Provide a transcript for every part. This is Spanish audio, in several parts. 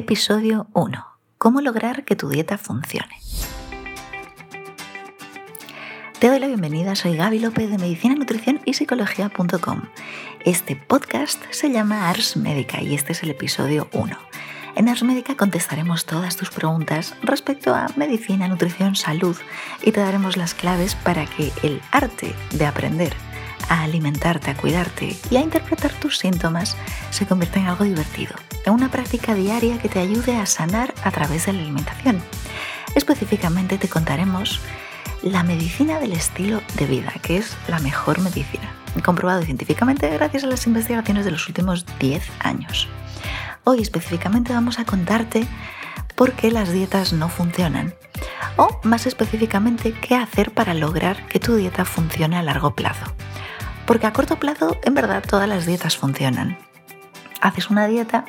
Episodio 1. ¿Cómo lograr que tu dieta funcione? Te doy la bienvenida, soy Gaby López de Medicina, Nutrición y Psicología.com. Este podcast se llama Ars Médica y este es el episodio 1. En Ars Médica contestaremos todas tus preguntas respecto a medicina, nutrición, salud y te daremos las claves para que el arte de aprender a alimentarte, a cuidarte y a interpretar tus síntomas se convierta en algo divertido, en una práctica diaria que te ayude a sanar a través de la alimentación. Específicamente te contaremos la medicina del estilo de vida, que es la mejor medicina, comprobado científicamente gracias a las investigaciones de los últimos 10 años. Hoy específicamente vamos a contarte por qué las dietas no funcionan o más específicamente qué hacer para lograr que tu dieta funcione a largo plazo. Porque a corto plazo, en verdad, todas las dietas funcionan. Haces una dieta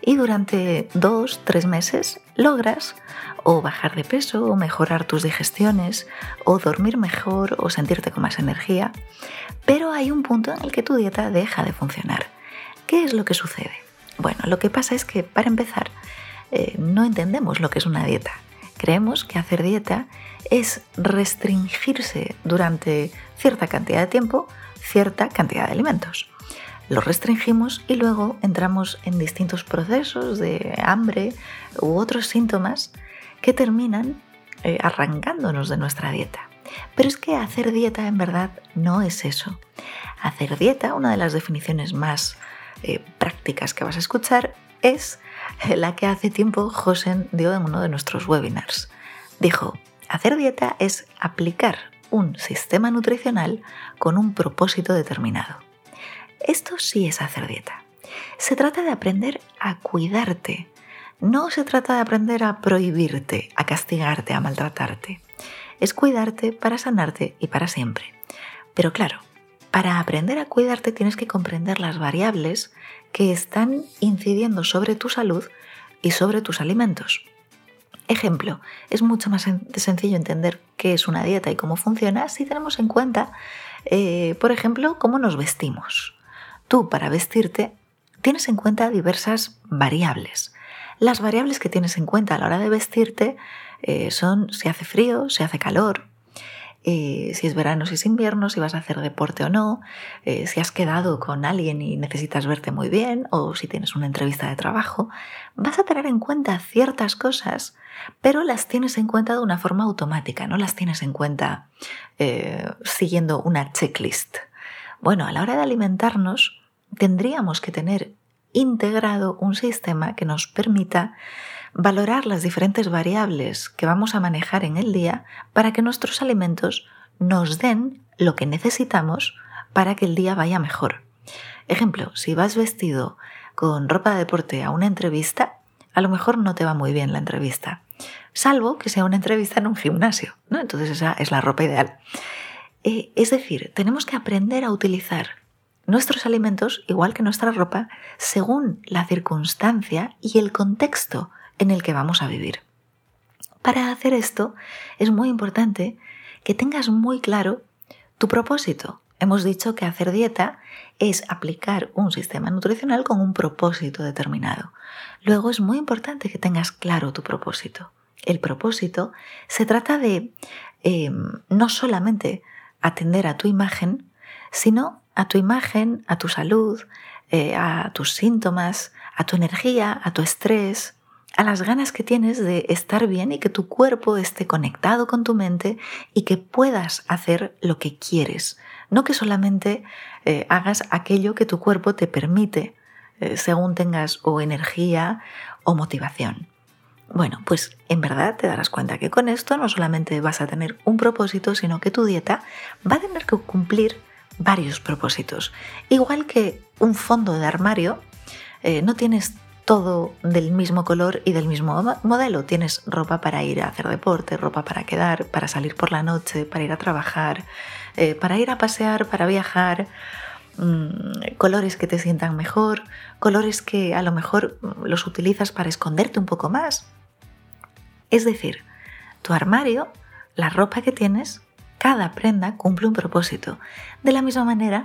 y durante dos, tres meses logras o bajar de peso o mejorar tus digestiones o dormir mejor o sentirte con más energía. Pero hay un punto en el que tu dieta deja de funcionar. ¿Qué es lo que sucede? Bueno, lo que pasa es que para empezar eh, no entendemos lo que es una dieta. Creemos que hacer dieta es restringirse durante cierta cantidad de tiempo cierta cantidad de alimentos. Los restringimos y luego entramos en distintos procesos de hambre u otros síntomas que terminan eh, arrancándonos de nuestra dieta. Pero es que hacer dieta en verdad no es eso. Hacer dieta, una de las definiciones más eh, prácticas que vas a escuchar, es la que hace tiempo Josen dio en uno de nuestros webinars. Dijo, hacer dieta es aplicar un sistema nutricional con un propósito determinado. Esto sí es hacer dieta. Se trata de aprender a cuidarte. No se trata de aprender a prohibirte, a castigarte, a maltratarte. Es cuidarte para sanarte y para siempre. Pero claro, para aprender a cuidarte tienes que comprender las variables que están incidiendo sobre tu salud y sobre tus alimentos. Ejemplo, es mucho más sencillo entender qué es una dieta y cómo funciona si tenemos en cuenta, eh, por ejemplo, cómo nos vestimos. Tú, para vestirte, tienes en cuenta diversas variables. Las variables que tienes en cuenta a la hora de vestirte eh, son si hace frío, si hace calor, eh, si es verano, si es invierno, si vas a hacer deporte o no, eh, si has quedado con alguien y necesitas verte muy bien o si tienes una entrevista de trabajo, vas a tener en cuenta ciertas cosas, pero las tienes en cuenta de una forma automática, no las tienes en cuenta eh, siguiendo una checklist. Bueno, a la hora de alimentarnos tendríamos que tener integrado un sistema que nos permita valorar las diferentes variables que vamos a manejar en el día para que nuestros alimentos nos den lo que necesitamos para que el día vaya mejor. Ejemplo, si vas vestido con ropa de deporte a una entrevista, a lo mejor no te va muy bien la entrevista, salvo que sea una entrevista en un gimnasio, ¿no? Entonces esa es la ropa ideal. Eh, es decir, tenemos que aprender a utilizar nuestros alimentos, igual que nuestra ropa, según la circunstancia y el contexto en el que vamos a vivir. Para hacer esto es muy importante que tengas muy claro tu propósito. Hemos dicho que hacer dieta es aplicar un sistema nutricional con un propósito determinado. Luego es muy importante que tengas claro tu propósito. El propósito se trata de eh, no solamente atender a tu imagen, sino a tu imagen, a tu salud, eh, a tus síntomas, a tu energía, a tu estrés, a las ganas que tienes de estar bien y que tu cuerpo esté conectado con tu mente y que puedas hacer lo que quieres, no que solamente eh, hagas aquello que tu cuerpo te permite eh, según tengas o energía o motivación. Bueno, pues en verdad te darás cuenta que con esto no solamente vas a tener un propósito, sino que tu dieta va a tener que cumplir varios propósitos. Igual que un fondo de armario, eh, no tienes todo del mismo color y del mismo modelo. Tienes ropa para ir a hacer deporte, ropa para quedar, para salir por la noche, para ir a trabajar, eh, para ir a pasear, para viajar, mm, colores que te sientan mejor, colores que a lo mejor los utilizas para esconderte un poco más. Es decir, tu armario, la ropa que tienes, cada prenda cumple un propósito. De la misma manera,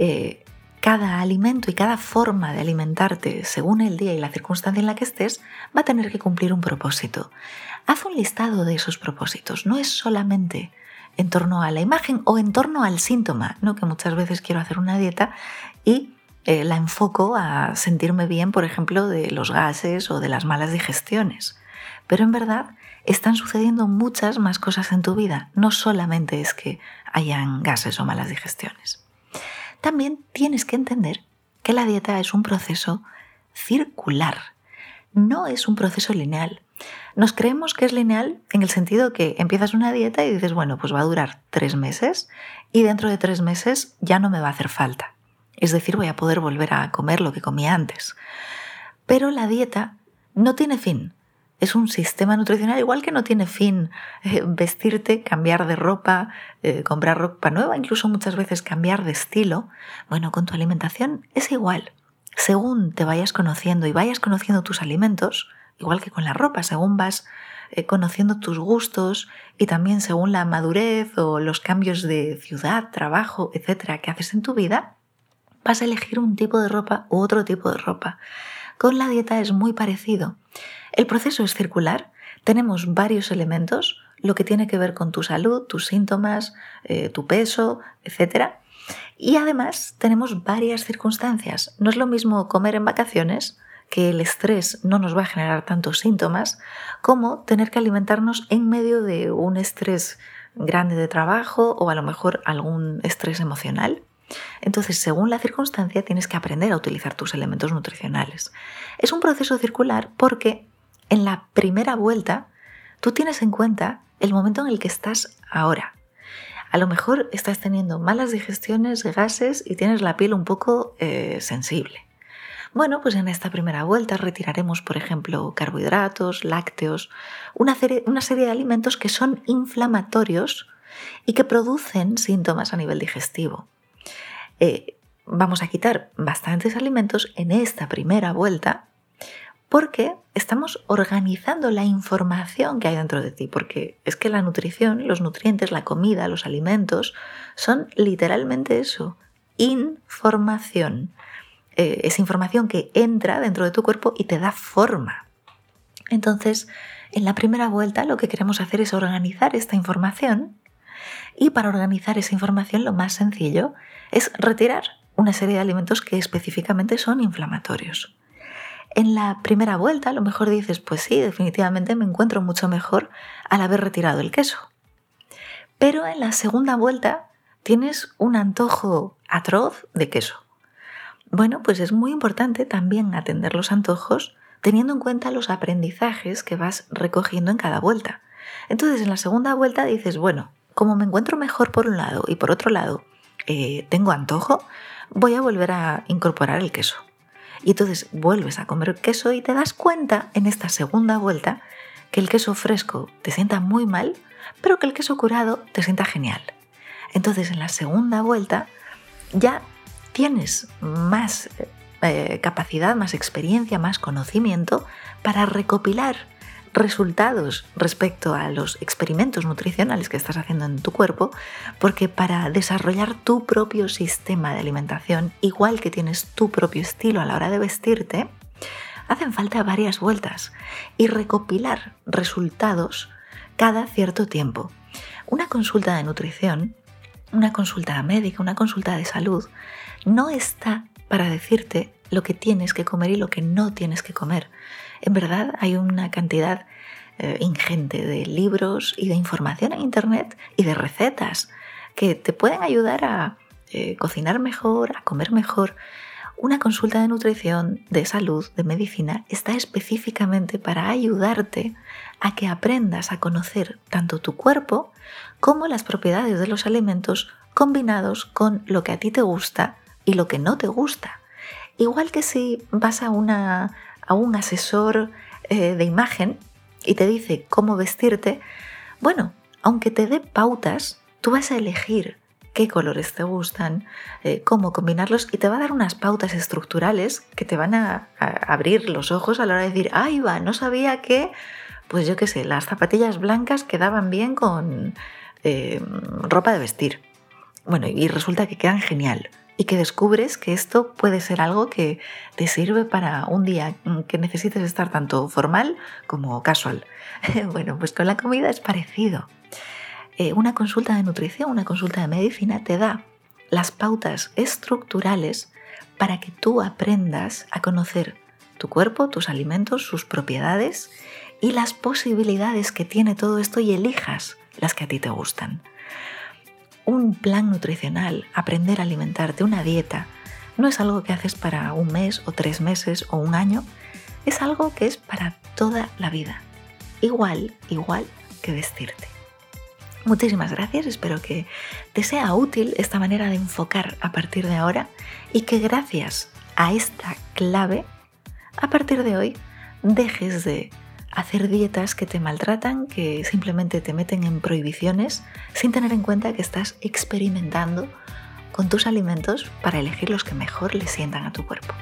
eh, cada alimento y cada forma de alimentarte según el día y la circunstancia en la que estés va a tener que cumplir un propósito. Haz un listado de esos propósitos, no es solamente en torno a la imagen o en torno al síntoma, ¿no? que muchas veces quiero hacer una dieta y eh, la enfoco a sentirme bien, por ejemplo, de los gases o de las malas digestiones. Pero en verdad están sucediendo muchas más cosas en tu vida, no solamente es que hayan gases o malas digestiones. También tienes que entender que la dieta es un proceso circular, no es un proceso lineal. Nos creemos que es lineal en el sentido que empiezas una dieta y dices, bueno, pues va a durar tres meses y dentro de tres meses ya no me va a hacer falta. Es decir, voy a poder volver a comer lo que comía antes. Pero la dieta no tiene fin. Es un sistema nutricional igual que no tiene fin eh, vestirte, cambiar de ropa, eh, comprar ropa nueva, incluso muchas veces cambiar de estilo. Bueno, con tu alimentación es igual. Según te vayas conociendo y vayas conociendo tus alimentos, igual que con la ropa, según vas eh, conociendo tus gustos y también según la madurez o los cambios de ciudad, trabajo, etcétera, que haces en tu vida, vas a elegir un tipo de ropa u otro tipo de ropa. Con la dieta es muy parecido. El proceso es circular, tenemos varios elementos, lo que tiene que ver con tu salud, tus síntomas, eh, tu peso, etc. Y además tenemos varias circunstancias. No es lo mismo comer en vacaciones, que el estrés no nos va a generar tantos síntomas, como tener que alimentarnos en medio de un estrés grande de trabajo o a lo mejor algún estrés emocional. Entonces, según la circunstancia, tienes que aprender a utilizar tus elementos nutricionales. Es un proceso circular porque en la primera vuelta tú tienes en cuenta el momento en el que estás ahora. A lo mejor estás teniendo malas digestiones, gases y tienes la piel un poco eh, sensible. Bueno, pues en esta primera vuelta retiraremos, por ejemplo, carbohidratos, lácteos, una serie, una serie de alimentos que son inflamatorios y que producen síntomas a nivel digestivo. Eh, vamos a quitar bastantes alimentos en esta primera vuelta porque estamos organizando la información que hay dentro de ti, porque es que la nutrición, los nutrientes, la comida, los alimentos, son literalmente eso, información. Eh, es información que entra dentro de tu cuerpo y te da forma. Entonces, en la primera vuelta lo que queremos hacer es organizar esta información y para organizar esa información lo más sencillo es retirar una serie de alimentos que específicamente son inflamatorios. En la primera vuelta a lo mejor dices, pues sí, definitivamente me encuentro mucho mejor al haber retirado el queso. Pero en la segunda vuelta tienes un antojo atroz de queso. Bueno, pues es muy importante también atender los antojos teniendo en cuenta los aprendizajes que vas recogiendo en cada vuelta. Entonces en la segunda vuelta dices, bueno, como me encuentro mejor por un lado y por otro lado eh, tengo antojo, voy a volver a incorporar el queso. Y entonces vuelves a comer queso y te das cuenta en esta segunda vuelta que el queso fresco te sienta muy mal, pero que el queso curado te sienta genial. Entonces en la segunda vuelta ya tienes más eh, capacidad, más experiencia, más conocimiento para recopilar resultados respecto a los experimentos nutricionales que estás haciendo en tu cuerpo, porque para desarrollar tu propio sistema de alimentación, igual que tienes tu propio estilo a la hora de vestirte, hacen falta varias vueltas y recopilar resultados cada cierto tiempo. Una consulta de nutrición, una consulta médica, una consulta de salud, no está para decirte lo que tienes que comer y lo que no tienes que comer. En verdad hay una cantidad eh, ingente de libros y de información en Internet y de recetas que te pueden ayudar a eh, cocinar mejor, a comer mejor. Una consulta de nutrición, de salud, de medicina está específicamente para ayudarte a que aprendas a conocer tanto tu cuerpo como las propiedades de los alimentos combinados con lo que a ti te gusta y lo que no te gusta. Igual que si vas a, una, a un asesor eh, de imagen y te dice cómo vestirte, bueno, aunque te dé pautas, tú vas a elegir qué colores te gustan, eh, cómo combinarlos y te va a dar unas pautas estructurales que te van a, abrir los ojos a la hora de decir, ay va, no sabía que, pues yo qué sé, las zapatillas blancas quedaban bien con eh, ropa de vestir. Bueno, y resulta que quedan genial y que descubres que esto puede ser algo que te sirve para un día que necesites estar tanto formal como casual. bueno, pues con la comida es parecido. Eh, una consulta de nutrición, una consulta de medicina te da las pautas estructurales para que tú aprendas a conocer tu cuerpo, tus alimentos, sus propiedades y las posibilidades que tiene todo esto y elijas las que a ti te gustan un plan nutricional, aprender a alimentarte, una dieta, no es algo que haces para un mes o tres meses o un año, es algo que es para toda la vida. Igual, igual que vestirte. Muchísimas gracias, espero que te sea útil esta manera de enfocar a partir de ahora y que gracias a esta clave, a partir de hoy, dejes de hacer dietas que te maltratan, que simplemente te meten en prohibiciones sin tener en cuenta que estás experimentando con tus alimentos para elegir los que mejor le sientan a tu cuerpo.